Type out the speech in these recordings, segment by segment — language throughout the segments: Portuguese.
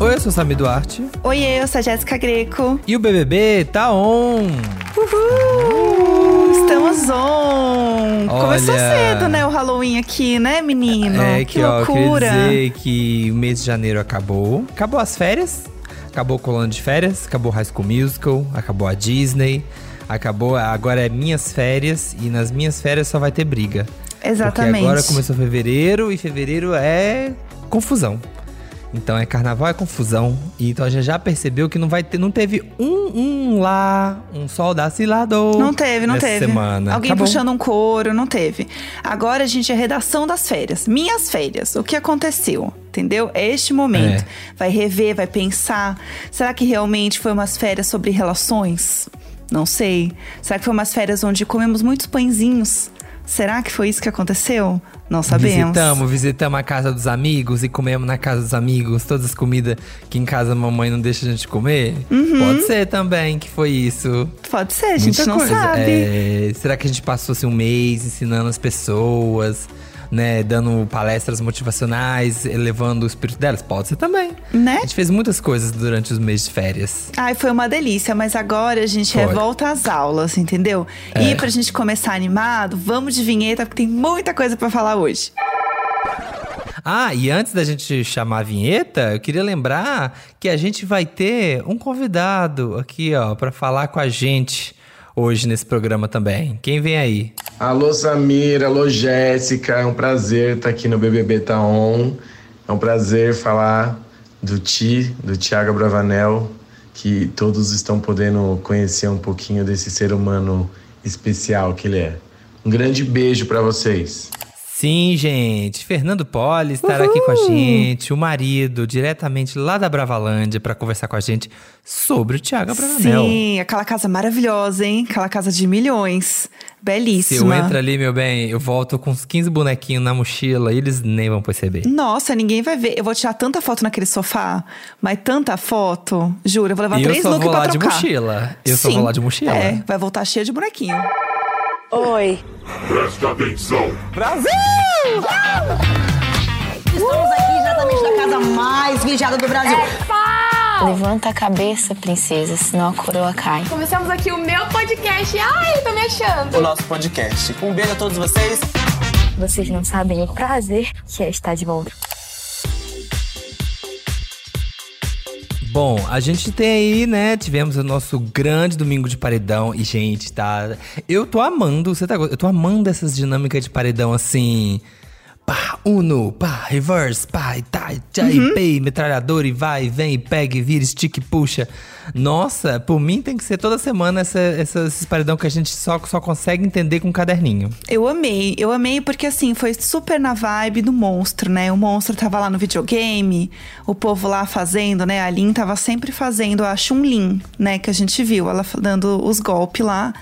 Oi, eu sou o Sami Duarte. Oi, eu sou a Jéssica Greco. E o BBB tá on! Uhul! Estamos on! Olha. Começou cedo, né, o Halloween aqui, né, menino? É que que, ó, eu loucura! queria dizer que o mês de janeiro acabou. Acabou as férias, acabou o colando de férias, acabou High School Musical, acabou a Disney, acabou. Agora é minhas férias e nas minhas férias só vai ter briga. Exatamente. Porque agora começou fevereiro e fevereiro é confusão. Então é carnaval, é confusão. E então a gente já percebeu que não vai ter, não teve um, um lá, um lá do. Não teve, não teve. semana. Alguém puxando um couro, não teve. Agora a gente é redação das férias. Minhas férias. O que aconteceu? Entendeu? É este momento. É. Vai rever, vai pensar. Será que realmente foi umas férias sobre relações? Não sei. Será que foi umas férias onde comemos muitos pãezinhos? Será que foi isso que aconteceu? Não sabemos. Visitamos, visitamos a casa dos amigos e comemos na casa dos amigos todas as comidas que em casa a mamãe não deixa a gente comer. Uhum. Pode ser também que foi isso. Pode ser, a gente Muita não coisa. sabe. É, será que a gente passou assim, um mês ensinando as pessoas, né? Dando palestras motivacionais, elevando o espírito delas? Pode ser também. Né? A gente fez muitas coisas durante os meses de férias. Ai, foi uma delícia, mas agora a gente Foi. revolta às aulas, entendeu? É. E pra gente começar animado, vamos de vinheta, porque tem muita coisa pra falar hoje. Ah, e antes da gente chamar a vinheta, eu queria lembrar que a gente vai ter um convidado aqui, ó, pra falar com a gente hoje nesse programa também. Quem vem aí? Alô Samir, alô Jéssica, é um prazer estar aqui no BBB Tá On. É um prazer falar do Ti, do Thiago Bravanel, que todos estão podendo conhecer um pouquinho desse ser humano especial que ele é. Um grande beijo para vocês. Sim, gente. Fernando Poli estará aqui com a gente, o marido, diretamente lá da Bravalândia, pra conversar com a gente sobre o Thiago Bravanel. Sim, aquela casa maravilhosa, hein? Aquela casa de milhões. Se eu Belíssima. entro ali, meu bem, eu volto com uns 15 bonequinhos na mochila e eles nem vão perceber. Nossa, ninguém vai ver. Eu vou tirar tanta foto naquele sofá, mas tanta foto. Juro, eu vou levar E eu três só looks vou pra lá de trocar. mochila. Eu só Sim. vou lá de mochila. É, vai voltar cheia de bonequinho. Oi. Presta atenção. Estamos aqui diretamente da casa mais vigiada do Brasil. Levanta a cabeça, princesa, senão a coroa cai. Começamos aqui o meu podcast. Ai, tô me achando. o nosso podcast. Um beijo a todos vocês. Vocês não sabem o prazer que é estar de volta. Bom, a gente tem aí, né? Tivemos o nosso grande domingo de paredão. E, gente, tá. Eu tô amando, você tá Eu tô amando essas dinâmicas de paredão assim. Pá, uno, pá, reverse, pá, e tá, tchá, Uhum. e pei, metralhador, e vai, vem, e pega, e vira, estica e puxa. Nossa, por mim tem que ser toda semana essa, essa- esses paredão que a gente só, só consegue entender com um caderninho. Eu amei, eu amei porque assim, foi super na vibe do monstro, né? O monstro tava lá no videogame, o povo lá fazendo, né? A Lin tava sempre fazendo a Chun-Lin, né? Que a gente viu, ela dando os golpes lá.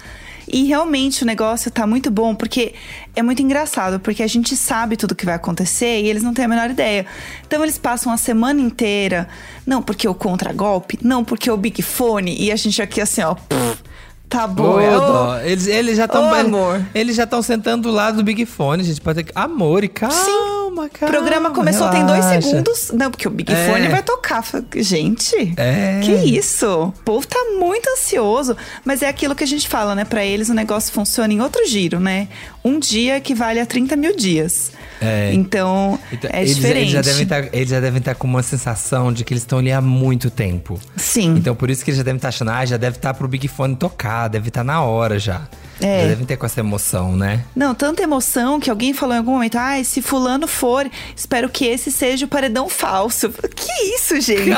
E realmente o negócio tá muito bom, porque é muito engraçado, porque a gente sabe tudo que vai acontecer e eles não têm a menor ideia. Então eles passam a semana inteira, não porque o contra-golpe, não porque o Big Fone, e a gente aqui assim, ó. pff, tá bom. Dó. Eles, eles já estão. Ô, amor. Eles já estão sentando do lado do Big Fone, gente. Pode ter. Amor, e calma, O calma. programa começou tem dois relaxa. segundos. Não, porque o Big É. Fone vai tocar. Gente, É. que isso? O povo tá muito ansioso. Mas é aquilo que a gente fala, né? Pra eles o negócio funciona em outro giro, né? Um dia equivale a 30 mil dias. É. Então, Então, é eles, diferente. Eles já, devem estar, eles já devem estar com uma sensação de que eles estão ali há muito tempo. Sim. Então por isso que eles já devem estar achando, ah, já deve estar pro Big Fone tocar, deve estar na hora já. É. Já devem ter com essa emoção, né? Não, tanta emoção que alguém falou em algum momento, ai, se fulano for, espero que esse seja o paredão falso. Que isso, gente?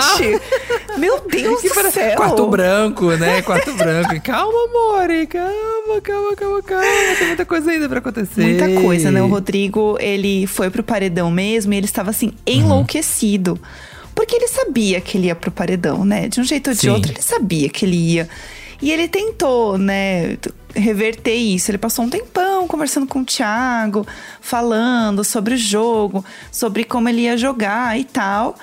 Meu Deus do pare- céu! Quarto branco, né? Quarto branco. Calma, amor, calma, calma, calma, calma. Tem muita coisa ainda pra acontecer. Muita coisa, né? O Rodrigo, ele foi pro paredão mesmo e ele estava assim, enlouquecido. Porque ele sabia que ele ia pro paredão, né? De um jeito ou de Sim. outro, ele sabia que ele ia. E ele tentou, né, reverter isso. Ele passou um tempão conversando com o Thiago, falando sobre o jogo, sobre como ele ia jogar e tal.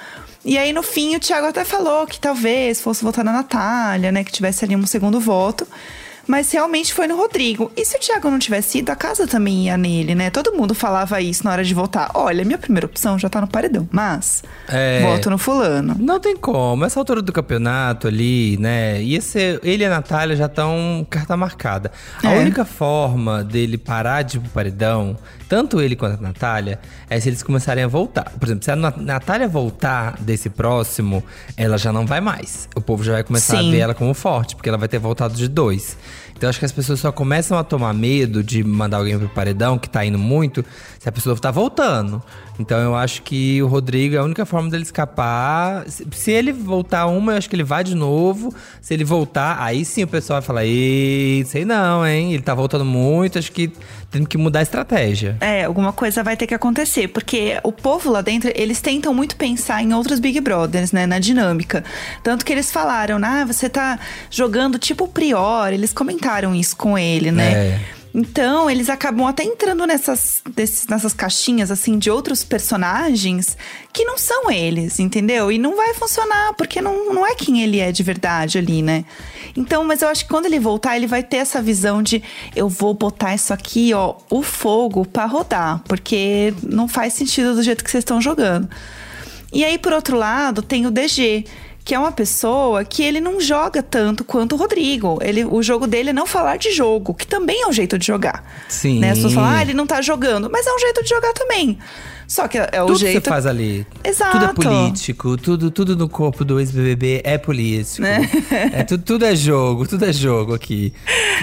E aí, no fim, o Thiago até falou que talvez fosse votar na Natália, né? Que tivesse ali um segundo voto. Mas realmente foi no Rodrigo. E se o Thiago não tivesse ido, a casa também ia nele, né? Todo mundo falava isso na hora de votar. Olha, minha primeira opção já tá no paredão, mas É. voto no fulano. Não tem como. Essa altura do campeonato ali, né? Ia ser. Ele e a Natália já estão carta marcada. A É. única forma dele parar de ir pro paredão, tanto ele quanto a Natália, é se eles começarem a voltar. Por exemplo, se a Na- Natália voltar desse próximo, ela já não vai mais. O povo já vai começar Sim. a ver ela como forte, porque ela vai ter voltado de dois. Então acho que as pessoas só começam a tomar medo de mandar alguém pro paredão, que tá indo muito, se a pessoa tá voltando. Então eu acho que o Rodrigo é a única forma dele escapar. Se, se ele voltar uma, eu acho que ele vai de novo. Se ele voltar, aí sim o pessoal vai falar: Ei, sei não, hein? Ele tá voltando muito, acho que tem que mudar a estratégia. É, alguma coisa vai ter que acontecer, porque o povo lá dentro, eles tentam muito pensar em outros Big Brothers, né, na dinâmica. Tanto que eles falaram, ah, você tá jogando tipo o Prior, eles comentaram isso com ele, né? É. Então, eles acabam até entrando nessas, desses- nessas caixinhas, assim, de outros personagens que não são eles, entendeu? E não vai funcionar, porque não, não é quem ele é de verdade ali, né? Então, mas eu acho que quando ele voltar, ele vai ter essa visão de eu vou botar isso aqui, ó, o fogo pra rodar, porque não faz sentido do jeito que vocês estão jogando. E aí, por outro lado, tem o DG, que é uma pessoa que ele não joga tanto quanto o Rodrigo. Ele, o jogo dele é não falar de jogo, que também é um jeito de jogar. Sim. Né? As pessoas falam, ah, ele não tá jogando. Mas é um jeito de jogar também. Só que é o tudo jeito. que você faz ali. Exato. Tudo é político, tudo, tudo no corpo do ex-BBB é político. É, tudo, tudo é jogo, tudo é jogo aqui.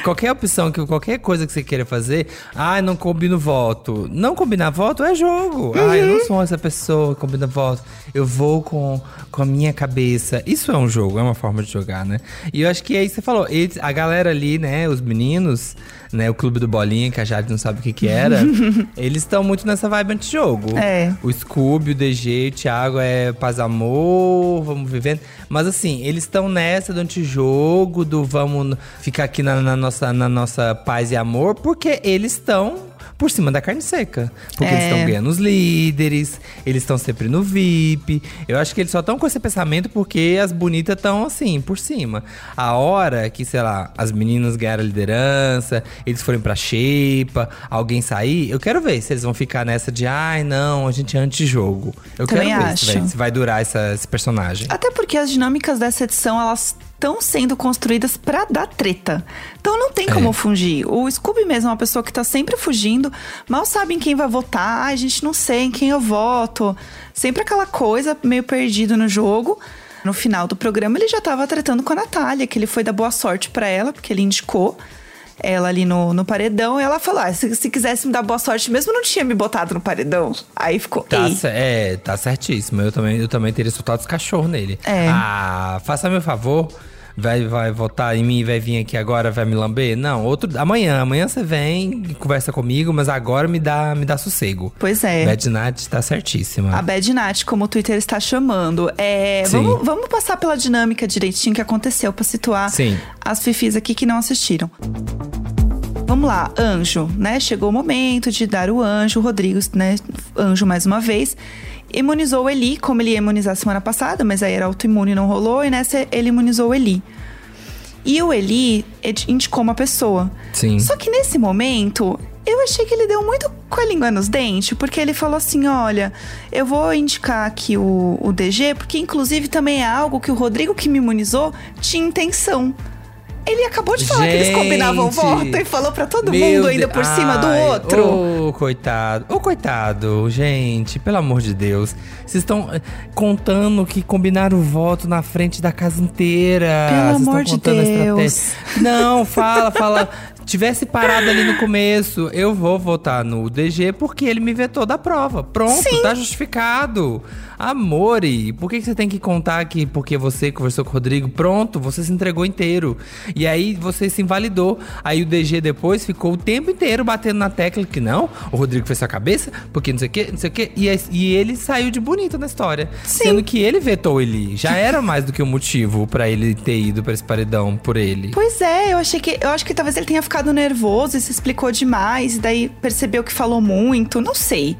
Qualquer opção, que qualquer coisa que você queira fazer, ah, não combino voto. Não combinar voto é jogo. Ah, eu Uhum. não sou essa pessoa que combina voto. Eu vou com, com a minha cabeça. Isso é um jogo, é uma forma de jogar, né? E eu acho que é isso que você falou. Eles, a galera ali, né, os meninos, né, o clube do Bolinha, que a Jade não sabe o que que era, eles estão muito nessa vibe anti-jogo. É. O Scooby, o DG, o Thiago é paz amor, vamos vivendo. Mas assim, eles estão nessa do antijogo, do vamos ficar aqui na, na nossa, na nossa paz e amor, porque eles estão por cima da carne seca. Porque eles É. estão ganhando os líderes, eles estão sempre no VIP. Eu acho que eles só estão com esse pensamento porque as bonitas estão assim, por cima. A hora que, sei lá, as meninas ganharam a liderança, eles forem pra Xepa, alguém sair, eu quero ver se eles vão ficar nessa de ai, não, a gente é antijogo. Eu Também quero ver acho. se vai, se vai durar essa- esse personagem. Até porque as dinâmicas dessa edição, elas estão sendo construídas pra dar treta. Então não tem como É. fugir. O Scooby mesmo é uma pessoa que tá sempre fugindo, mal sabe em quem vai votar, a gente não sei em quem eu voto. Sempre aquela coisa meio perdido no jogo. No final do programa, ele já tava tretando com a Natália, que ele foi dar boa sorte pra ela, porque ele indicou ela ali no, no paredão. E ela falou: ah, se, se quisesse me dar boa sorte mesmo, não tinha me botado no paredão. Aí ficou. Tá, é, tá certíssimo. Eu também, eu também teria soltado os cachorros nele. É. Ah, faça meu favor. Vai, vai votar em mim vai vir aqui agora, vai me lamber? Não, outro. Amanhã, amanhã você vem e conversa comigo, mas agora me dá, me dá sossego. Pois é. Bad Nat tá certíssima. A Bad Nat, como o Twitter está chamando. É, vamos, vamos passar pela dinâmica direitinho que aconteceu pra situar Sim. as fifis aqui que não assistiram. Vamos lá, anjo, né? Chegou o momento de dar o anjo, o Rodrigo, né? Anjo mais uma vez. Imunizou o Eli, como ele ia imunizar semana passada, mas aí era autoimune e não rolou, e nessa ele imunizou o Eli. E o Eli indicou uma pessoa. Sim. Só que nesse momento, eu achei que ele deu muito com a língua nos dentes, porque ele falou assim: olha, eu vou indicar aqui o, o DG, porque inclusive também é algo que o Rodrigo que me imunizou tinha intenção. Ele acabou de falar que eles Gente! combinavam voto e falou pra todo mundo ainda por cima do outro. Ô, coitado. Ô, coitado, gente, pelo amor de Deus. Vocês estão eh, contando que combinaram o voto na frente da casa inteira. Pelo amor de Deus. estratégia. Não, fala, fala. Tivesse parado ali no começo, eu vou votar no DG porque ele me vetou da prova. Pronto, Sim. tá justificado. Amore, por que que você tem que contar que porque você conversou com o Rodrigo? Pronto, você se entregou inteiro. E aí você se invalidou. Aí o DG depois ficou o tempo inteiro batendo na tecla que não, o Rodrigo fez sua cabeça, porque não sei o que, não sei o que. E, e ele saiu de bonito na história. Sim. Sendo que ele vetou ele. Já era mais do que um motivo pra ele ter ido pra esse paredão por ele. Pois é, eu achei que. Eu acho que talvez ele tenha ficado nervoso e se explicou demais, e daí percebeu que falou muito. Não sei.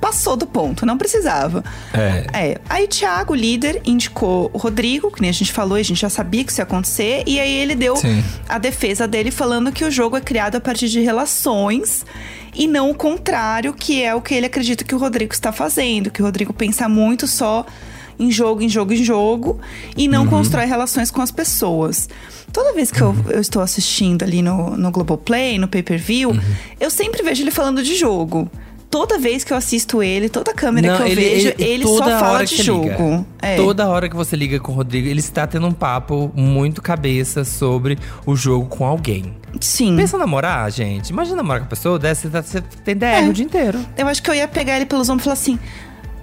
Passou do ponto, não precisava. É. É. Aí Thiago, líder, indicou o Rodrigo, que nem a gente falou, e a gente já sabia que isso ia acontecer. E aí ele deu Sim. a defesa dele falando que o jogo é criado a partir de relações e não o contrário, que é o que ele acredita que o Rodrigo está fazendo. Que o Rodrigo pensa muito só em jogo, em jogo, em jogo e não constrói relações com as pessoas. Toda vez que eu, eu estou assistindo ali no, no Globoplay, no pay-per-view, eu sempre vejo ele falando de jogo. Toda vez que eu assisto ele, toda câmera que eu vejo, ele, só toda fala de jogo. É. Toda hora que você liga com o Rodrigo, ele está tendo um papo muito cabeça sobre o jogo com alguém. Sim. Pensa namorar, gente. Imagina namorar com a pessoa dessa, você, tá- você tem DR É. o dia inteiro. Eu acho que eu ia pegar ele pelos ombros e falar assim: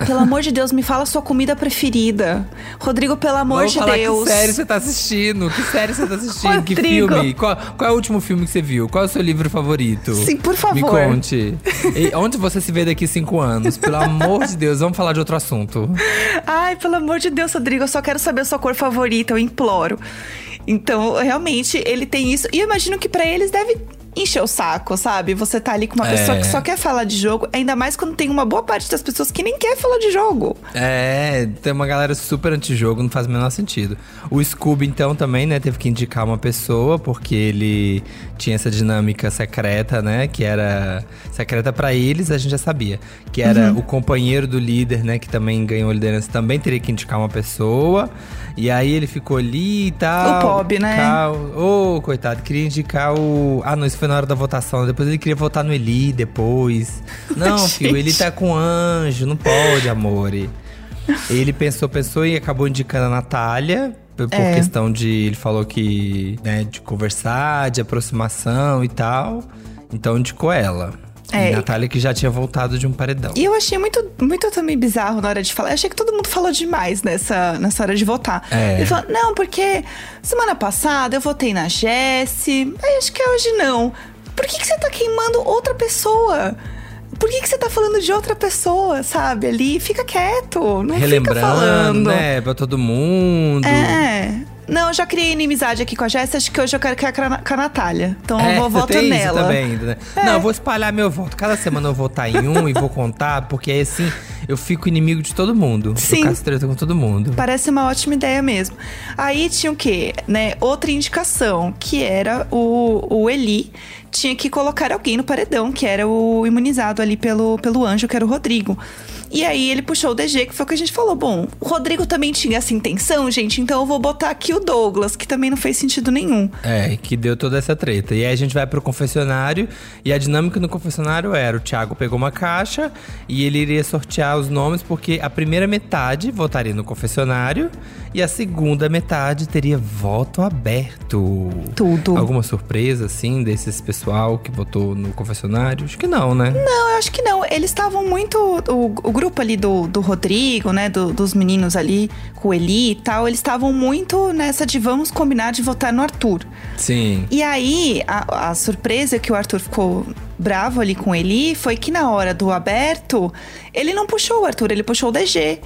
pelo amor de Deus, me fala a sua comida preferida. Rodrigo, pelo amor Vamos de Deus. que série você tá assistindo, que série você tá assistindo, que Rodrigo. filme, qual, qual é o último filme que você viu, qual é o seu livro favorito? Sim, por favor. Me conte. E onde você se vê daqui cinco anos? Pelo amor de Deus, vamos falar de outro assunto. Ai, pelo amor de Deus, Rodrigo, eu só quero saber a sua cor favorita, eu imploro. Então, realmente, ele tem isso. E eu imagino que pra eles deve encher o saco, sabe? Você tá ali com uma É. pessoa que só quer falar de jogo, ainda mais quando tem uma boa parte das pessoas que nem quer falar de jogo. É, tem uma galera super anti-jogo, não faz o menor sentido. O Scooby, então, também, né, teve que indicar uma pessoa, porque ele tinha essa dinâmica secreta, né, que era secreta pra eles, a gente já sabia. Que era Uhum. o companheiro do líder, né, que também ganhou a liderança, também teria que indicar uma pessoa. E aí ele ficou ali e tal. O Bob, né? Ô, coitado, queria indicar o. Ah, não, isso foi na hora da votação. Depois ele queria votar no Eli depois. Não, filho, ele tá com anjo, não pode, amore. Ele pensou, pensou e acabou indicando a Natália. Por por É. questão de. Ele falou que. Né, de conversar, de aproximação e tal. Então indicou ela. É. E Natália que já tinha voltado de um paredão. E eu achei muito, muito também bizarro na hora de falar. Eu achei que todo mundo falou demais nessa, nessa hora de votar. É. Ele falou, não, porque semana passada eu votei na Jessie, aí acho que hoje não. Por que, que você tá queimando outra pessoa? Por que, que você tá falando de outra pessoa, sabe? Ali, fica quieto, não fica Relembrando, falando. né, pra todo mundo. É. Não, eu já criei inimizade aqui com a Jessie, acho que hoje eu quero que é com a Natália. Então eu vou votar nela. Também, né? Não, eu vou espalhar meu voto. Cada semana eu vou votar em um e vou contar, porque aí assim eu fico inimigo de todo mundo. Sim. Eu treta com todo mundo. Parece uma ótima ideia mesmo. Aí tinha o quê? Né? Outra indicação, que era o, o Eli. Tinha que colocar alguém no paredão, que era o imunizado ali pelo, pelo anjo, que era o Rodrigo. E aí ele puxou o DG, que foi o que a gente falou. Bom, o Rodrigo também tinha essa intenção, gente, então eu vou botar aqui o Douglas, que também não fez sentido nenhum. É, que deu toda essa treta. E aí a gente vai pro confessionário e a dinâmica no confessionário era: o Thiago pegou uma caixa e ele iria sortear os nomes, porque a primeira metade votaria no confessionário e a segunda metade teria voto aberto. Tudo. Alguma surpresa, assim, desses pessoal que votou no confessionário? Acho que não, né? Não, eu acho que não. Eles estavam muito. O, o grupo ali do, do Rodrigo, né? do- dos meninos ali, com o Eli e tal, eles estavam muito nessa de vamos combinar de votar no Arthur. Sim. E aí, a, a surpresa que o Arthur ficou bravo ali com ele foi que na hora do aberto, ele não puxou o Arthur, ele puxou o DG.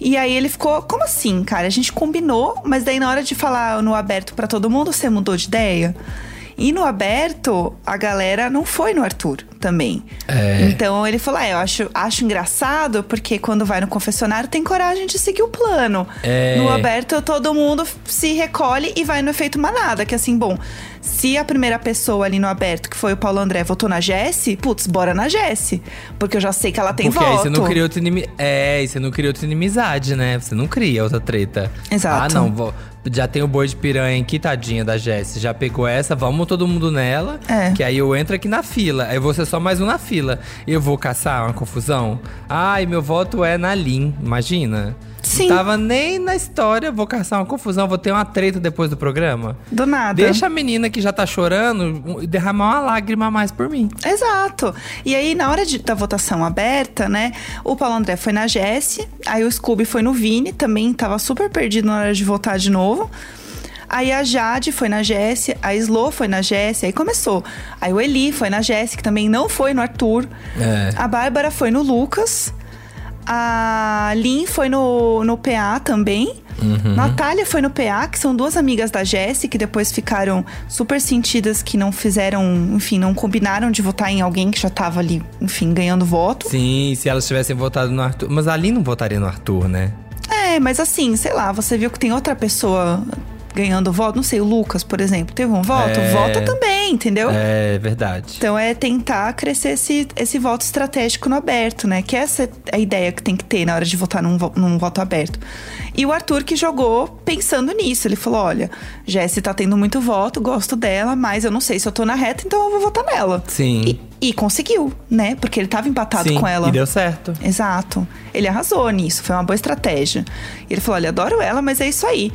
E aí ele ficou, como assim, cara? A gente combinou, mas daí na hora de falar no aberto pra todo mundo, você mudou de ideia? E no aberto, a galera não foi no Arthur também. É. Então ele falou: ah, eu acho, acho engraçado, porque quando vai no confessionário tem coragem de seguir o plano. É. No aberto, todo mundo se recolhe e vai no efeito manada. Que assim, bom, se a primeira pessoa ali no aberto, que foi o Paulo André, votou na Jessie, putz, bora na Jessie. Porque eu já sei que ela tem Porque voto. aí você não cria outra inimizade. É, você não cria outra inimizade, né? Você não cria outra treta. Exato. Ah, não, vou- já tem o boi de piranha aqui, tadinha da Jessie. Já pegou essa, vamos todo mundo nela. É. Que aí eu entro aqui na fila. Aí ser só mais um na fila. Eu vou caçar uma confusão? Ai, meu voto é na Lin, imagina. Sim. Tava nem na história, vou caçar uma confusão, vou ter uma treta depois do programa. Do nada. Deixa a menina que já tá chorando derramar uma lágrima a mais por mim. Exato. E aí, na hora de- da votação aberta, né? O Paulo André foi na Jessie, aí o Scooby foi no Vini, também tava super perdido na hora de votar de novo. Aí a Jade foi na Jessie, a Slo foi na Jessie, aí começou. Aí o Eli foi na Jessie, que também não foi no Arthur. É. A Bárbara foi no Lucas. A Lin foi no, no PA também. Uhum. Natália foi no PA, que são duas amigas da Jessie, que depois ficaram super sentidas que não fizeram, enfim, não combinaram de votar em alguém que já tava ali, enfim, ganhando voto. Sim, se elas tivessem votado no Arthur. Mas ali não votaria no Arthur, né? É, mas assim, sei lá, você viu que tem outra pessoa ganhando voto, não sei, o Lucas, por exemplo, teve um voto? É. Vota também, entendeu? É verdade. Então é tentar crescer esse, esse voto estratégico no aberto, né? Que essa é a ideia que tem que ter na hora de votar num, num voto aberto. E o Arthur que jogou pensando nisso. Ele falou: olha, Jessie tá tendo muito voto, gosto dela, mas eu não sei se eu tô na reta, então eu vou votar nela. Sim. E, e conseguiu, né? Porque ele tava empatado Sim, com ela. E deu certo. Exato. Ele arrasou nisso, foi uma boa estratégia. E ele falou: olha, adoro ela, mas é isso aí.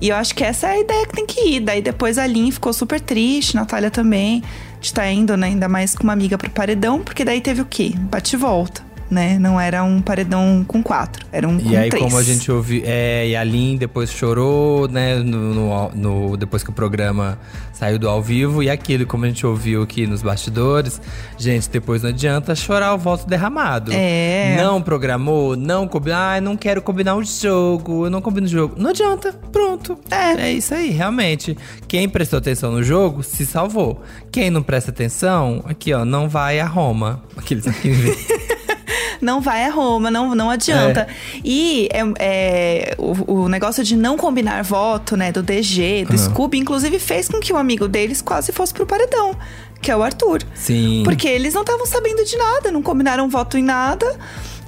E eu acho que essa é a ideia que tem que ir. Daí depois a Lin ficou super triste, Natália também, de estar indo, né? Ainda mais com uma amiga pro paredão, porque daí teve o quê? Bate volta, né? Não era um paredão com quatro, era um com E aí, três. como a gente ouviu. É, e a Lin depois chorou, né? No, no- no- depois que o programa saiu do ao vivo. E aquilo, como a gente ouviu aqui nos bastidores. Gente, depois não adianta chorar o voto derramado. É. Não programou, não combinou. Ai, não quero combinar o jogo, eu não combino o jogo. Não adianta, pronto. É. É isso aí, realmente. Quem prestou atenção no jogo se salvou. Quem não presta atenção, aqui ó, não vai a Roma. Aqueles aqui. Não vai a Roma, não, não adianta. E é, é, o, o negócio de não combinar voto, né, do DG, do Scooby, inclusive fez com que um amigo deles quase fosse pro paredão, que é o Arthur. Sim. Porque eles não estavam sabendo de nada, não combinaram voto em nada.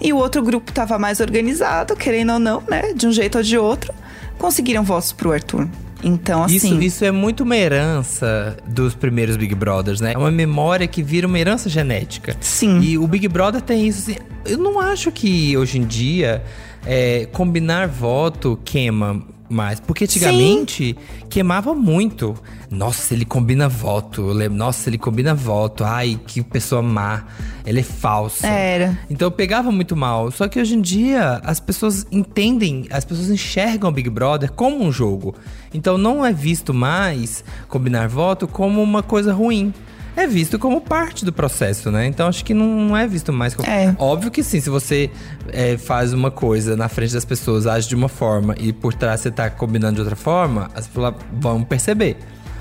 E o outro grupo tava mais organizado, querendo ou não, né? De um jeito ou de outro. Conseguiram votos pro Arthur. Então, assim. Isso, isso é muito uma herança dos primeiros Big Brothers, né? É uma memória que vira uma herança genética. Sim. E o Big Brother tem isso. Assim, eu não acho que hoje em dia é, combinar voto queima mais. Porque antigamente queimava muito. Nossa, ele combina voto. Nossa, ele combina voto. Ai, que pessoa má. Ele é falso. Era. Então eu pegava muito mal. Só que hoje em dia as pessoas entendem, as pessoas enxergam o Big Brother como um jogo. Então não é visto mais combinar voto como uma coisa ruim. É visto como parte do processo, né? Então acho que não, não é visto mais como. É. Óbvio que sim, se você é, faz uma coisa na frente das pessoas, age de uma forma e por trás você tá combinando de outra forma, as pessoas vão perceber.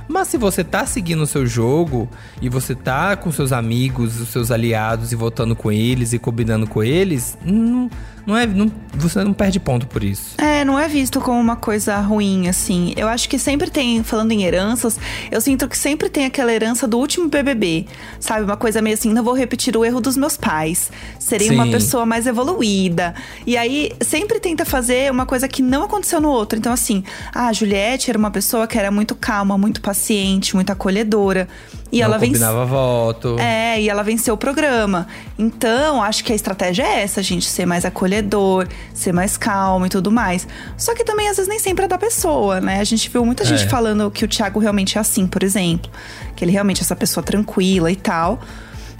Mas se você tá seguindo o seu jogo e você tá com seus amigos, os seus aliados e votando com eles e combinando com eles, não, não é, não- você não perde ponto por isso. É, não é visto como uma coisa ruim, assim. Eu acho que sempre tem, falando em heranças, eu sinto que sempre tem aquela herança do último BBB. Sabe? Uma coisa meio assim, não vou repetir o erro dos meus pais. Serei uma Sim. pessoa mais evoluída. E aí, sempre tenta fazer uma coisa que não aconteceu no outro. Então, assim, a Juliette era uma pessoa que era muito calma, muito paciente, muito acolhedora. E não ela vence- combinava voto. é, e ela venceu o programa. Então, acho que a estratégia é essa, gente, ser mais acolhedor, ser mais calmo e tudo mais. Só que também, às vezes, nem sempre é da pessoa, né? A gente viu muita gente É. falando que o Thiago realmente é assim, por exemplo. Que ele realmente é essa pessoa tranquila e tal.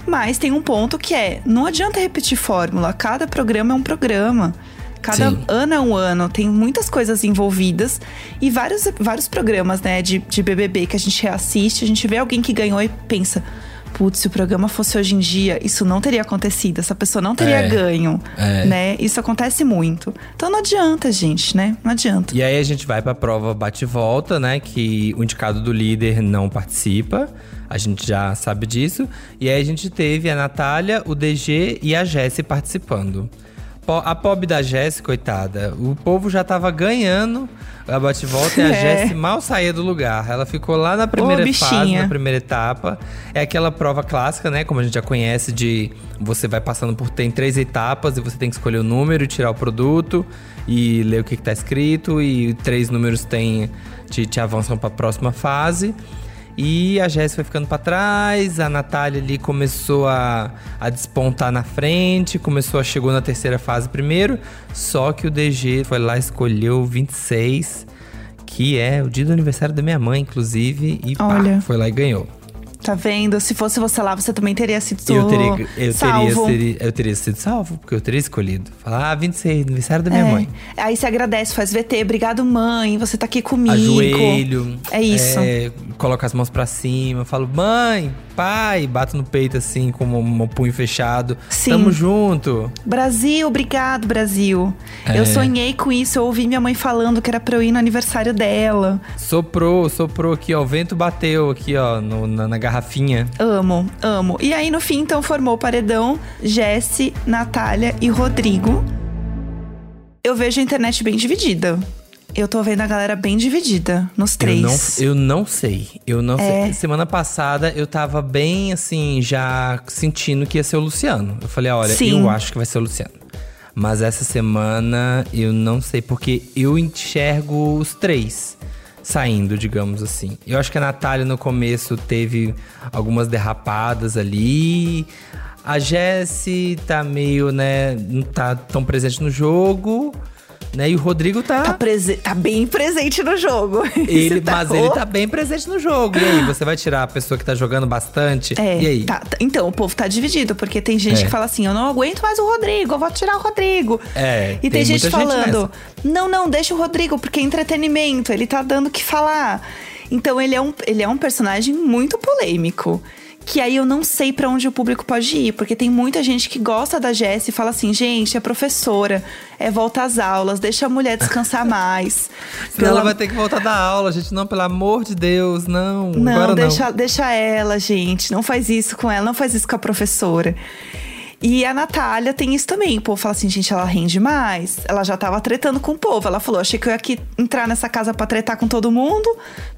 Mas tem um ponto que é: não adianta repetir fórmula. Cada programa é um programa. Cada Sim. ano é um ano, tem muitas coisas envolvidas e vários, vários programas, né, de, de BBB que a gente reassiste, a gente vê alguém que ganhou e pensa. Putz, se o programa fosse hoje em dia, isso não teria acontecido, essa pessoa não teria É. ganho, É. né? Isso acontece muito. Então não adianta, gente, né? Não adianta. E aí a gente vai pra prova bate e volta, né? Que o indicado do líder não participa. A gente já sabe disso. E aí a gente teve a Natália, o DG e a Jessie participando. A pobre da Jessie, coitada, o povo já tava ganhando a bate e volta e a É. Jessie mal saía do lugar. Ela ficou lá na primeira fase, bichinha. na primeira etapa. É aquela prova clássica, né? Como a gente já conhece, de você vai passando por. Tem três etapas e você tem que escolher o número, tirar o produto e ler o que, que tá escrito. E três números tem, te, te avançam para a próxima fase. E a Jéssica foi ficando para trás, a Natália ali começou a, a despontar na frente, começou a chegou na terceira fase primeiro, só que o DG foi lá escolheu o 26, que é o dia do aniversário da minha mãe, inclusive, e pá, Olha. foi lá e ganhou. Tá vendo? Se fosse você lá, você também teria sido Eu teria, eu, teria, salvo. seria- eu teria sido salvo, porque eu teria escolhido. Falar, ah, 26, aniversário da minha É. mãe. Aí você agradece, faz VT, obrigado mãe, você tá aqui comigo. Ajoelho. É isso. é, coloco as mãos pra cima, falo, mãe, pai, bato no peito assim, com um, um punho fechado. Sim. Tamo junto. Brasil, obrigado, Brasil. É. Eu sonhei com isso, eu ouvi minha mãe falando que era pra eu ir no aniversário dela. Soprou, soprou aqui, ó. O vento bateu aqui, ó, no- na, na garrafinha. Amo, amo. E aí, no fim, então, formou o paredão Jesse, Natália e Rodrigo. Eu vejo a internet bem dividida. Eu tô vendo a galera bem dividida nos três. Eu não, eu não sei. Eu não É. sei. Semana passada eu tava bem assim, já sentindo que ia ser o Luciano. Eu falei, olha, Sim. eu acho que vai ser o Luciano. Mas essa semana eu não sei, porque eu enxergo os três saindo, digamos assim. Eu acho que a Natália no começo teve algumas derrapadas ali. A Jessie tá meio, né, não tá tão presente no jogo. Né? E o Rodrigo Tá, prese- tá bem presente no jogo. ele, tá- mas ele tá bem presente no jogo. E aí, você vai tirar a pessoa que tá jogando bastante? É, e aí? tá, tá. então, o povo tá dividido, porque tem gente É. que fala assim: eu não aguento mais o Rodrigo, eu vou tirar o Rodrigo. É, E tem, tem gente muita gente falando: não, não, deixa o Rodrigo, porque é entretenimento, ele tá dando o que falar. Então, ele é um, ele é um personagem muito polêmico. Que aí eu não sei pra onde o público pode ir, porque tem muita gente que gosta da Jessie e fala assim: gente, é professora, é volta às aulas, deixa a mulher descansar mais. Senão ela Pela- vai ter que voltar da aula, gente. Não, pelo amor de Deus, não. Não, deixa, deixa ela, gente. Não faz isso com ela, não faz isso com a professora. E a Natália tem isso também. O povo fala assim, gente, ela rende mais. Ela já tava tretando com o povo. Ela falou: achei que eu ia aqui entrar nessa casa pra tretar com todo mundo.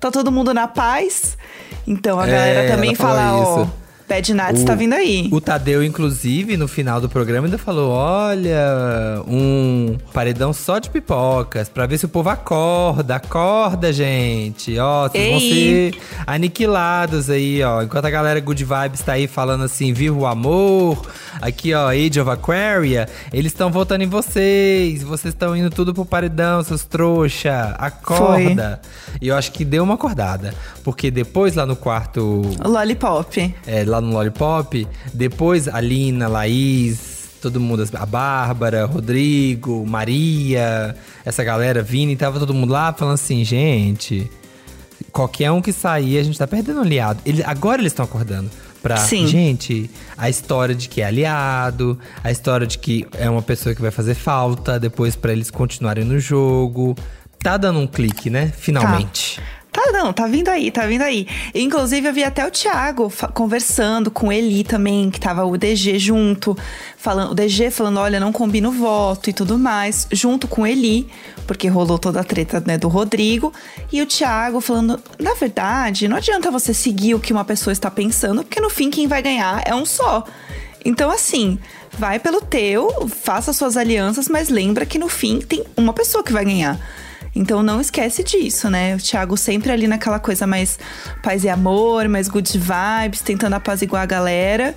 Tá todo mundo na paz. Então a É, galera também fala: ó. Bad Nuts O- tá vindo aí. O Tadeu, inclusive, no final do programa, ainda falou: olha, um paredão só de pipocas, pra ver se o povo acorda. Acorda, gente. Ó, vocês vão Ei. ser aniquilados aí, ó. Enquanto a galera Good Vibes tá aí falando assim, viva o amor. Aqui, ó, Age of Aquaria, eles estão votando em vocês. Vocês estão indo tudo pro paredão, seus trouxa. Acorda. E eu acho que deu uma acordada. Porque depois, lá no quarto Lollipop. é, lá no Lollipop. Depois a Lina, Laís, todo mundo, a Bárbara, Rodrigo, Maria, essa galera, Vini, tava todo mundo lá falando assim, gente. Qualquer um que sair, a gente tá perdendo um aliado. Eles, agora eles estão acordando. Pra, Sim. gente, a história de que é aliado, a história de que é uma pessoa que vai fazer falta depois pra eles continuarem no jogo. Tá dando um clique, né? Finalmente. Tá, não, tá vindo aí, tá vindo aí. Inclusive, eu vi até o Thiago conversando com Eli também, que tava o DG junto, falando, o DG falando, olha, não combina o voto e tudo mais, junto com Eli, porque rolou toda a treta né, do Rodrigo, e o Thiago falando, na verdade, não adianta você seguir o que uma pessoa está pensando, porque no fim quem vai ganhar é um só. Então, assim, vai pelo teu, faça suas alianças, mas lembra que no fim tem uma pessoa que vai ganhar. Então não esquece disso, né? O Thiago sempre ali naquela coisa mais paz e amor, mais good vibes, tentando apaziguar a galera.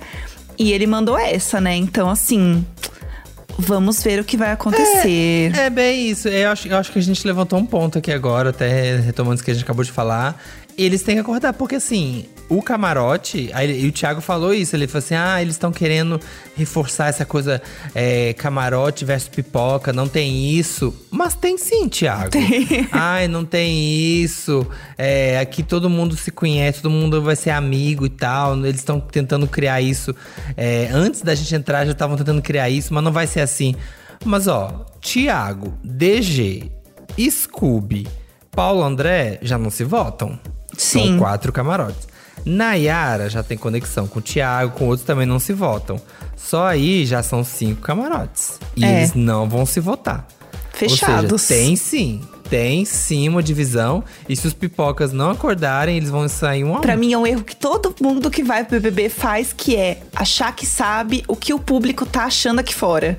E ele mandou essa, né? Então, assim, vamos ver o que vai acontecer. É bem isso. Eu acho, eu acho que a gente levantou um ponto aqui agora, até retomando isso que a gente acabou de falar. Eles têm que acordar, porque assim, o camarote, aí, e o Thiago falou isso, ele falou assim: ah, eles estão querendo reforçar essa coisa é, camarote versus pipoca, não tem isso. Mas tem sim, Thiago. Tem. Ai, não tem isso. É, aqui todo mundo se conhece, todo mundo vai ser amigo e tal. Eles estão tentando criar isso. É, antes da gente entrar, já estavam tentando criar isso, mas não vai ser assim. Mas ó, Thiago, DG, Scooby, Paulo André já não se votam. Sim. São quatro camarotes. Nayara já tem conexão com o Thiago, com outros também não se votam. Só aí já são cinco camarotes. E É. eles não vão se votar. Fechados. Ou seja, tem sim. Tem sim uma divisão. E se os pipocas não acordarem, eles vão sair um a um. Pra mim é um erro que todo mundo que vai pro BBB faz, que é achar que sabe o que o público tá achando aqui fora.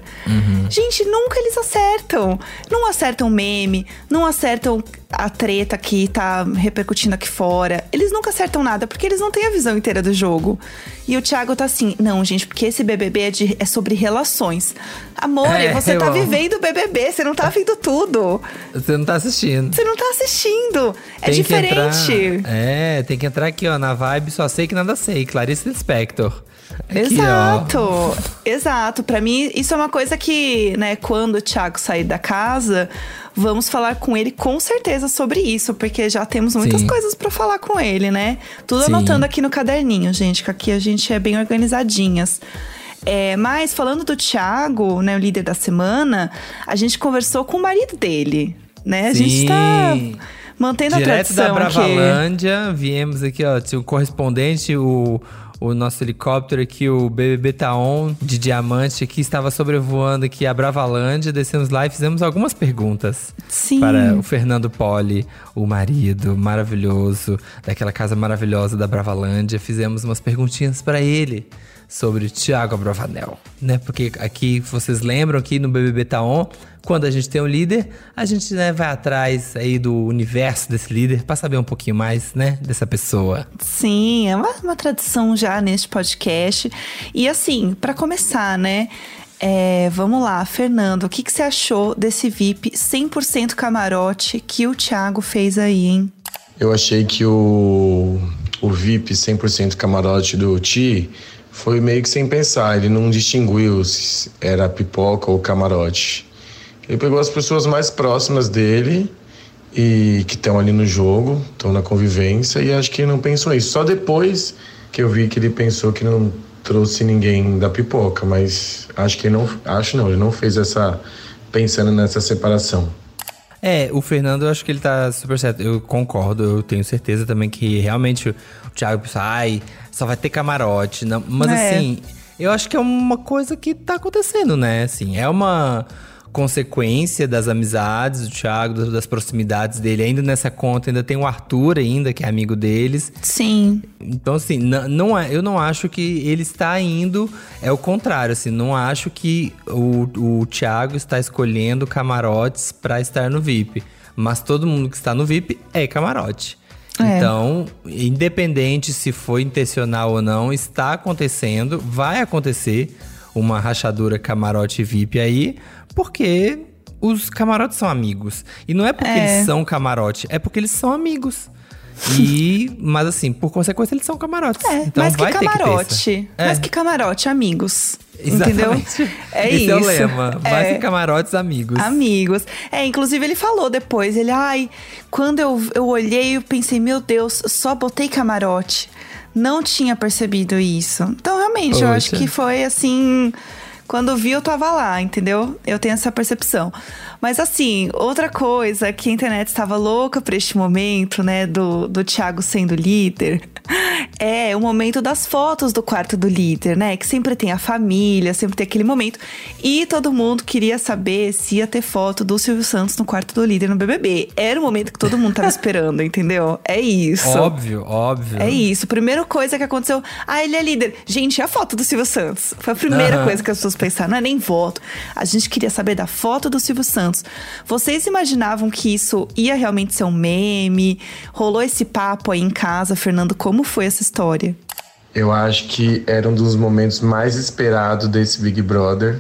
Gente, nunca eles acertam. Não acertam meme, não acertam a treta que tá repercutindo aqui fora. Eles nunca acertam nada, porque eles não têm a visão inteira do jogo. E o Thiago tá assim, não, gente, porque esse BBB é, de- é sobre relações. Amor, É, você tá amo. vivendo o BBB, você não tá vendo tudo. Você não tá assistindo. Você não tá assistindo. É Tem diferente. entrar- é, tem que entrar aqui, ó, na vibe Só Sei Que Nada Sei. Clarice Lispector. Aqui, Exato, ó. exato. Pra mim, isso é uma coisa que, né, quando o Thiago sair da casa, Vamos falar com ele com certeza sobre isso, porque já temos muitas Sim. coisas pra falar com ele, né? Tudo Sim. anotando aqui no caderninho, gente, que aqui a gente é bem organizadinhas. É, mas falando do Thiago, né, o líder da semana, a gente conversou com o marido dele, né? A gente tá Sim. mantendo a Direto da tradição aqui. Bravalândia, viemos aqui, ó, o correspondente, o, o nosso helicóptero aqui, o BBB Taon de diamante aqui, estava sobrevoando aqui a Bravalândia, descemos lá e fizemos algumas perguntas Sim. para o Fernando Poli, o marido maravilhoso daquela casa maravilhosa da Bravalândia. Fizemos umas perguntinhas para ele sobre o Thiago Abravanel, né? Porque aqui, vocês lembram que no BBB Taon, quando a gente tem um líder, a gente né, vai atrás aí do universo desse líder para saber um pouquinho mais, né, dessa pessoa. Sim, é uma, uma tradição já neste podcast. E assim, pra começar, né? é, vamos lá, Fernando, o que, que você achou desse VIP 100% camarote que o Thiago fez aí, hein? Eu achei que o, o VIP 100% camarote do Ti foi meio que sem pensar. Ele não distinguiu se era pipoca ou camarote. Ele pegou as pessoas mais próximas dele e que estão ali no jogo, estão na convivência e acho que não pensou isso. Só depois que eu vi que ele pensou que não trouxe ninguém da pipoca, mas acho que ele não, acho não, ele não fez essa pensando nessa separação. É, o Fernando, eu acho que ele tá super certo. Eu concordo, eu tenho certeza também que realmente o Thiago pensou, ai, só vai ter camarote. Não, mas É. assim, eu acho que é uma coisa que tá acontecendo, né? Assim, é uma consequência das amizades do Thiago, das- proximidades dele. Ainda nessa conta, ainda tem o Arthur ainda, que é amigo deles. Sim. Então, assim, n- não é, eu não acho que ele está indo. É o contrário, assim, não acho que o, o Thiago está escolhendo camarotes para estar no VIP. Mas todo mundo que está no VIP é camarote. É. Então, independente se foi intencional ou não, está acontecendo, vai acontecer uma rachadura camarote VIP aí, porque os camarotes são amigos. E não é porque É. eles são camarote, é porque eles são amigos. E, mas assim, por consequência, eles são camarotes. É, então mas que vai ter que ter camarote. essa. É, Mas que camarote, amigos. exatamente. Entendeu? É Esse isso. é o lema. É. ser camarotes amigos. Amigos. É, inclusive ele falou depois, ele, ai, quando eu, eu olhei, eu pensei, meu Deus, só botei camarote. Não tinha percebido isso. Então, realmente, eu acho Poxa. que foi assim. Quando vi, eu tava lá, entendeu? Eu tenho essa percepção. Mas assim, outra coisa que a internet estava louca pra este momento, né, do, do Thiago sendo líder, é o momento das fotos do quarto do líder, né? Que sempre tem a família, sempre tem aquele momento. E todo mundo queria saber se ia ter foto do Silvio Santos no quarto do líder no BBB. Era o momento que todo mundo tava esperando, entendeu? É isso. Óbvio, óbvio. É isso. Primeira coisa que aconteceu. Ah, ele é líder. Gente, a foto do Silvio Santos? Foi a primeira Aham. coisa que as pessoas pensaram. Não é nem voto. A gente queria saber da foto do Silvio Santos. Vocês imaginavam que isso ia realmente ser um meme? Rolou esse papo aí em casa, Fernando? Como foi essa história? Eu acho que era um dos momentos mais esperados desse Big Brother.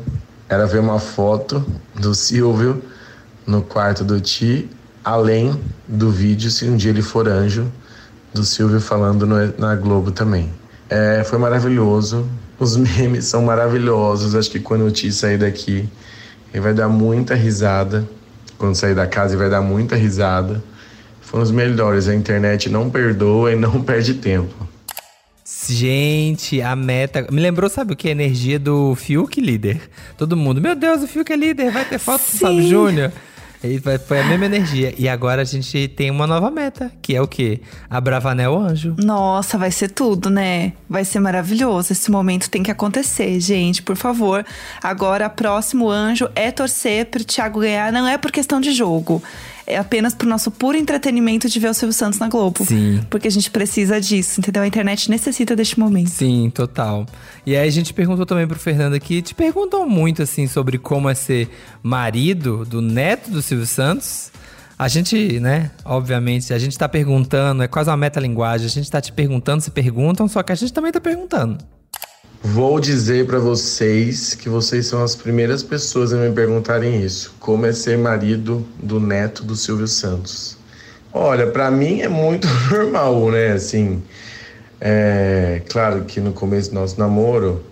Era ver uma foto do Silvio no quarto do Ti, além do vídeo, se um dia ele for anjo, do Silvio falando no- na Globo também. É, foi maravilhoso. Os memes são maravilhosos. Acho que quando o Ti sair daqui, ele vai dar muita risada. Quando sair da casa, ele vai dar muita risada. Foram os melhores. A internet não perdoa e não perde tempo. Gente, a meta. Me lembrou, sabe o que? A energia do Fiuk líder. Todo mundo, meu Deus, o Fiuk é líder, vai ter foto do Fábio Sim. Júnior. Foi a mesma energia. E agora a gente tem uma nova meta, que é o quê? A Bravanel Anjo. Nossa, vai ser tudo, né? Vai ser maravilhoso. Esse momento tem que acontecer, gente, por favor. Agora, próximo anjo é torcer pro Thiago ganhar. Não é por questão de jogo. É apenas pro nosso puro entretenimento de ver o Silvio Santos na Globo. Sim. Porque a gente precisa disso, entendeu? A internet necessita deste momento. Sim, total. E aí a gente perguntou também pro Fernando aqui, te perguntam muito assim sobre como é ser marido do neto do Silvio Santos. A gente, né, obviamente, a gente tá perguntando, é quase uma metalinguagem, a gente tá te perguntando, se perguntam, só que a gente também tá perguntando. Vou dizer pra vocês que vocês são as primeiras pessoas a me perguntarem isso. Como é ser marido do neto do Silvio Santos? Olha, pra mim é muito normal, né? Assim, é claro que no começo do nosso namoro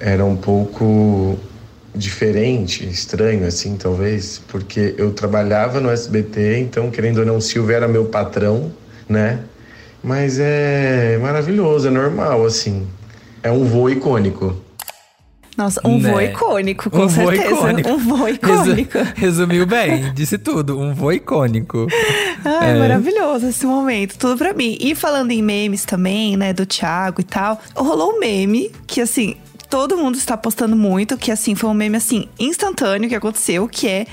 era um pouco diferente, estranho assim, talvez, porque eu trabalhava no SBT, então querendo ou não, o Silvio era meu patrão, né? Mas é maravilhoso, é normal assim. É um voo icônico. Nossa, um Né? voo icônico, com Um voo certeza. icônico. Um voo Resu- icônico. Resumiu bem, disse tudo. Um voo icônico. Ai, É. maravilhoso esse momento, tudo pra mim. E falando em memes também, né, do Thiago e tal, rolou um meme que, assim, todo mundo está postando muito, que, assim, foi um meme, assim, instantâneo que aconteceu, que é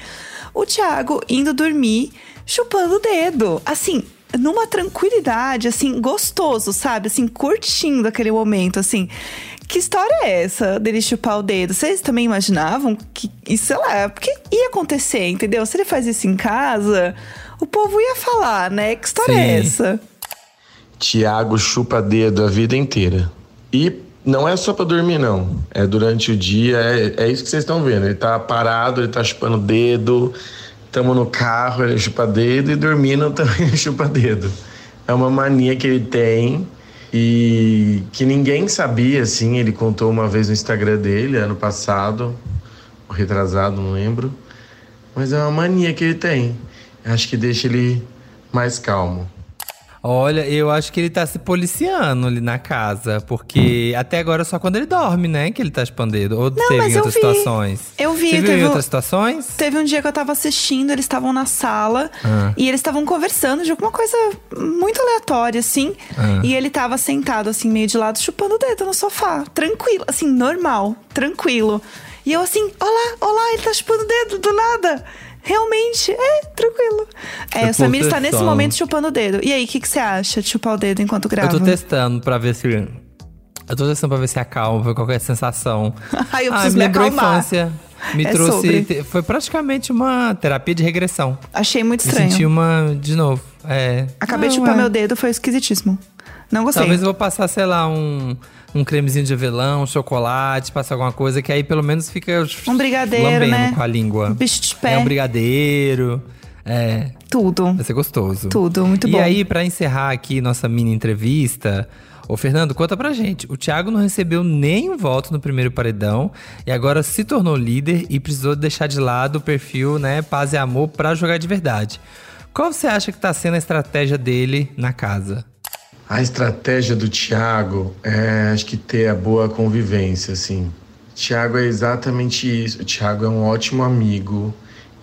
o Thiago indo dormir chupando o dedo. Assim, numa tranquilidade, assim, gostoso, sabe? Assim, curtindo aquele momento, assim. Que história é essa dele chupar o dedo? Vocês também imaginavam que, e sei lá, porque ia acontecer, entendeu? Se ele faz isso em casa, o povo ia falar, né? Que história é Sim. essa? Tiago chupa dedo a vida inteira. E não é só pra dormir, não. É durante o dia, é, é isso que vocês estão vendo. Ele tá parado, ele tá chupando dedo. Tamo no carro, ele chupa dedo e dormindo também ele chupa dedo. É uma mania que ele tem e que ninguém sabia, assim. Ele contou uma vez no Instagram dele, ano passado, ou retrasado, não lembro. Mas é uma mania que ele tem. Acho que deixa ele mais calmo. Olha, eu acho que ele tá se policiando ali na casa. Porque até agora só quando ele dorme, né? Que ele tá chupando dedo. Ou teve mas em eu outras vi. situações? Eu vi, Você viu teve em outras situações? Teve um dia que eu tava assistindo, eles estavam na sala Ah. e eles estavam conversando de alguma coisa muito aleatória, assim. Ah. E ele tava sentado, assim, meio de lado, chupando o dedo no sofá. Tranquilo, assim, normal, tranquilo. E eu assim, olá, olá, ele tá chupando o dedo do nada. Realmente, é, tranquilo. É, o Samir está nesse momento chupando o dedo. E aí, o que, que você acha de chupar o dedo enquanto grava? Eu tô testando pra ver se. Eu tô testando pra ver se acalma, ver qual é a sensação. Ai, eu preciso me me acalmar. infância. Me É trouxe. sobre. Foi praticamente uma terapia de regressão. Achei muito Me estranho. senti uma de novo. É. Acabei de Não, chupar é. meu dedo, foi esquisitíssimo. Não gostei. Talvez eu vou passar, sei lá, um, um cremezinho de avelão, um chocolate, passar alguma coisa que aí pelo menos fica Um brigadeiro, lambendo né? com a língua. Um bicho de pé. É um brigadeiro. É, Tudo. vai ser gostoso. Tudo, muito e bom. E aí, pra encerrar aqui nossa mini entrevista, ô Fernando, conta pra gente. O Thiago não recebeu nenhum voto no primeiro paredão e agora se tornou líder e precisou deixar de lado o perfil, né, paz e amor pra jogar de verdade. Qual você acha que tá sendo a estratégia dele na casa? A estratégia do Thiago é, acho que ter a boa convivência, assim. Thiago é exatamente isso. O Thiago é um ótimo amigo,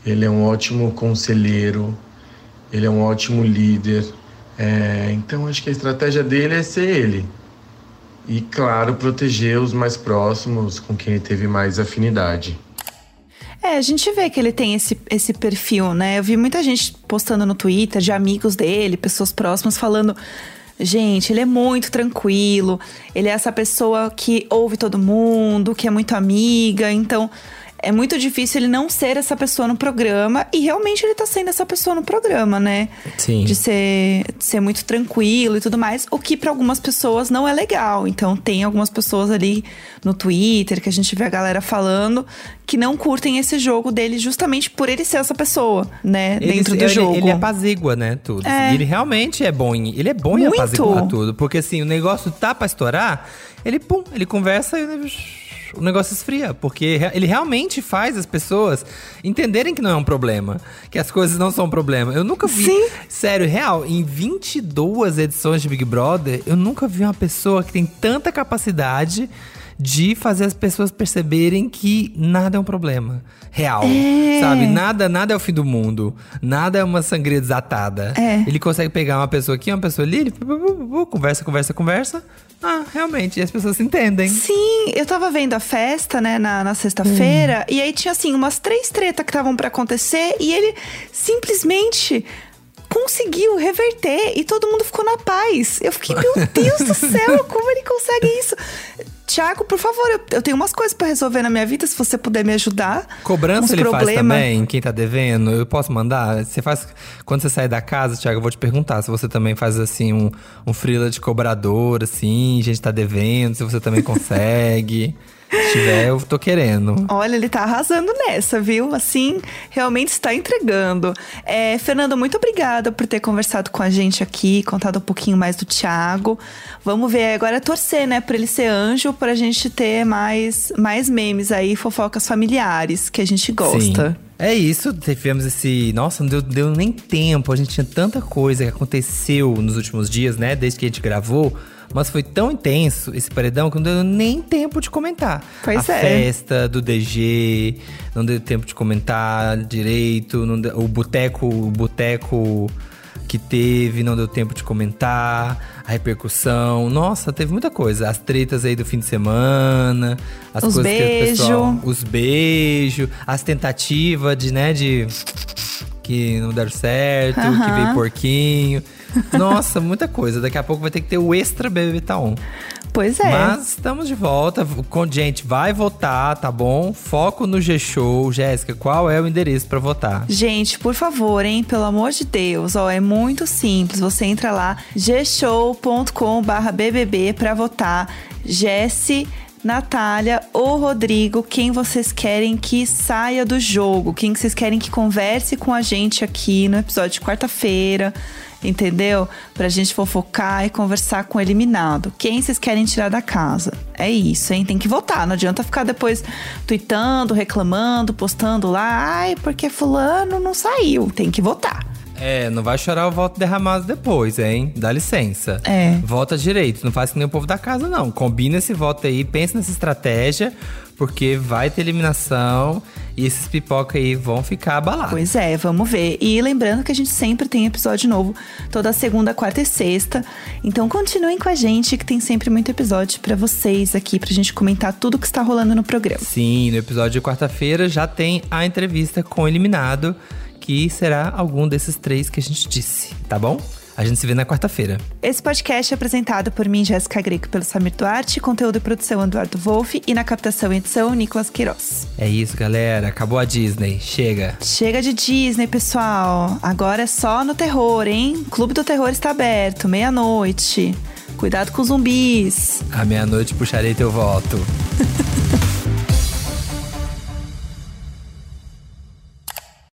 ele é um ótimo conselheiro, ele é um ótimo líder. É, então, acho que a estratégia dele é ser ele. E, claro, proteger os mais próximos, com quem ele teve mais afinidade. É, a gente vê que ele tem esse, esse perfil, né? Eu vi muita gente postando no Twitter de amigos dele, pessoas próximas, falando. Gente, ele é muito tranquilo. Ele é essa pessoa que ouve todo mundo, que é muito amiga. Então, é muito difícil ele não ser essa pessoa no programa. E realmente ele tá sendo essa pessoa no programa, né? Sim. De ser, de ser muito tranquilo e tudo mais. O que para algumas pessoas não é legal. Então, tem algumas pessoas ali no Twitter que a gente vê a galera falando que não curtem esse jogo dele justamente por ele ser essa pessoa, né? Ele- dentro do ele, jogo. Ele apazigua, né, tudo. É. E ele realmente é bom em, ele é bom em Muito. apaziguar tudo. Porque assim, o negócio tá pra estourar, ele pum, ele conversa e o negócio esfria. Porque ele realmente faz as pessoas entenderem que não é um problema. Que as coisas não são um problema. Eu nunca vi. Sim. Sério, real, em 22 edições de Big Brother, eu nunca vi uma pessoa que tem tanta capacidade de fazer as pessoas perceberem que nada é um problema. Real. É. Sabe? Nada, nada é o fim do mundo. Nada é uma sangria desatada. É. Ele consegue pegar uma pessoa aqui, uma pessoa ali, ele conversa, conversa, conversa. Ah, realmente, e as pessoas se entendem. Sim, eu tava vendo a festa, né, na, na sexta-feira, Hum. e aí tinha, assim, umas três tretas que estavam pra acontecer, e ele simplesmente conseguiu reverter e todo mundo ficou na paz. Eu fiquei, meu Deus do céu, como ele consegue isso? Tiago, por favor, eu, eu tenho umas coisas pra resolver na minha vida, se você puder me ajudar. Cobrança ele faz problema. também, quem tá devendo. Eu posso mandar? Você faz. Quando você sair da casa, Thiago, eu vou te perguntar se você também faz assim um, um freela de cobrador, assim, gente tá devendo, se você também consegue. Se tiver, eu tô querendo. Olha, ele tá arrasando nessa, viu? Assim, realmente está entregando. É, Fernando, muito obrigada por ter conversado com a gente aqui, contado um pouquinho mais do Thiago. Vamos ver agora torcer, né, pra ele ser anjo, pra gente ter mais, mais memes aí, fofocas familiares, que a gente gosta. Sim. É isso, tivemos esse. Nossa, não deu, deu nem tempo. A gente tinha tanta coisa que aconteceu nos últimos dias, né? Desde que a gente gravou. Mas foi tão intenso esse paredão que não deu nem tempo de comentar. Pois a é. festa do DG, não deu tempo de comentar direito. não deu- o boteco, o boteco que teve, não deu tempo de comentar. A repercussão. Nossa, teve muita coisa. As tretas aí do fim de semana. As Os coisas que o pessoal. beijo. Os beijos, as tentativas de, né, de. Que não deram certo, que veio porquinho. Nossa, muita coisa. Daqui a pouco vai ter que ter o extra BBB Tá On. Pois é. Mas estamos de volta. Com, gente, vai votar, tá bom? Foco no G-Show. Jéssica, qual é o endereço pra votar? Gente, por favor, hein? Pelo amor de Deus, ó, é muito simples. Você entra lá, gshow.com/bbb pra votar. Jesse, Natália ou Rodrigo, quem vocês querem que saia do jogo, quem que vocês querem que converse com a gente aqui no episódio de quarta-feira. Entendeu? Pra gente fofocar e conversar com o eliminado. Quem vocês querem tirar da casa? É isso, hein? Tem que votar. Não adianta ficar depois tweetando, reclamando, postando lá. Ai, porque fulano não saiu. Tem que votar. É, não vai chorar o voto derramado depois, hein? Dá licença. É. Vota direito, não faz que nem o povo da casa, não. Combina esse voto aí, pensa nessa estratégia, porque vai ter eliminação e esses pipoca aí vão ficar abalados. Pois é, vamos ver. E lembrando que a gente sempre tem episódio novo toda segunda, quarta e sexta. Então continuem com a gente, que tem sempre muito episódio pra vocês aqui, pra gente comentar tudo que está rolando no programa. Sim, no episódio de quarta-feira já tem a entrevista com o eliminado, que será algum desses três que a gente disse, tá bom? A gente se vê na quarta-feira. Esse podcast é apresentado por mim, Jéssica Greco, pelo Samir Duarte, conteúdo e produção Eduardo Wolff e na captação e edição Nicolas Queiroz. É isso, galera. Acabou a Disney. Chega. Chega de Disney, pessoal. Agora é só no terror, hein? O Clube do Terror está aberto, meia-noite. Cuidado com os zumbis. À meia-noite puxarei teu voto.